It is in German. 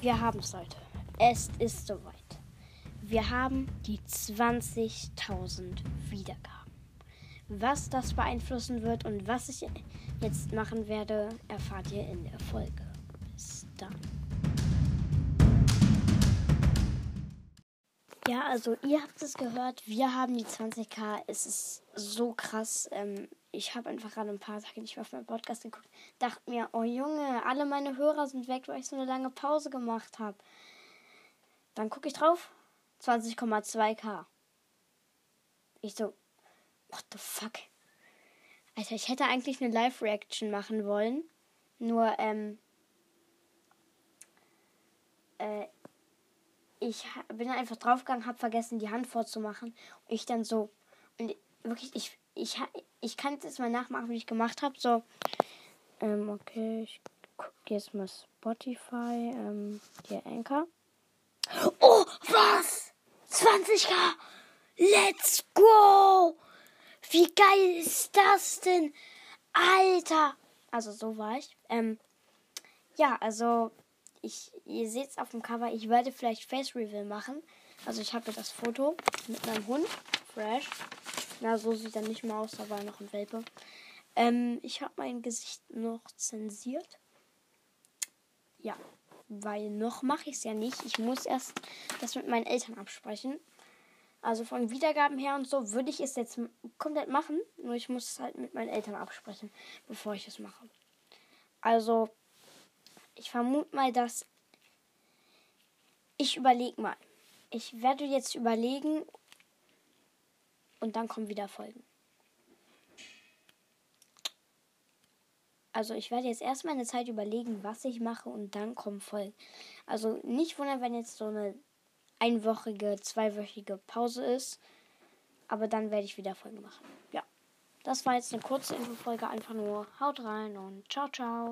Wir haben es, Leute. Es ist soweit. Wir haben die 20.000 Wiedergaben. Was das beeinflussen wird und was ich jetzt machen werde, erfahrt ihr in der Folge. Bis dann. Ja, also ihr habt es gehört, wir haben die 20k. Es ist so krass. Ähm, ich habe einfach gerade ein paar Tage nicht mehr auf meinen Podcast geguckt. Dachte mir, oh Junge, alle meine Hörer sind weg, weil ich so eine lange Pause gemacht habe. Dann gucke ich drauf, 20,2k. Ich so, what the fuck? Alter, ich hätte eigentlich eine Live-Reaction machen wollen. Nur, ähm, äh, ich bin einfach draufgegangen, habe vergessen, die Hand vorzumachen. Und ich dann so, und wirklich, ich, ich, ich kann jetzt mal nachmachen, wie ich gemacht habe. So, ähm, okay, ich gucke jetzt mal Spotify, ähm, hier Anchor. Oh, was? 20k? Let's go! Wie geil ist das denn? Alter! Also so war ich. Ähm, ja, also ich, ihr seht es auf dem Cover, ich werde vielleicht Face Reveal machen. Also ich habe das Foto mit meinem Hund. Fresh. Na, so sieht er nicht mehr aus, aber noch ein Welpe. Ähm, ich habe mein Gesicht noch zensiert. Ja, weil noch mache ich es ja nicht. Ich muss erst das mit meinen Eltern absprechen. Also von Wiedergaben her und so würde ich es jetzt komplett machen. Nur ich muss es halt mit meinen Eltern absprechen, bevor ich es mache. Also ich vermute mal, dass ich überlege mal. Ich werde jetzt überlegen und dann kommen wieder Folgen. Also ich werde jetzt erstmal eine Zeit überlegen, was ich mache und dann kommen Folgen. Also nicht wundern, wenn jetzt so eine einwöchige, zweiwöchige Pause ist. Aber dann werde ich wieder Folgen machen. Ja. Das war jetzt eine kurze Infofolge. Einfach nur haut rein und ciao, ciao.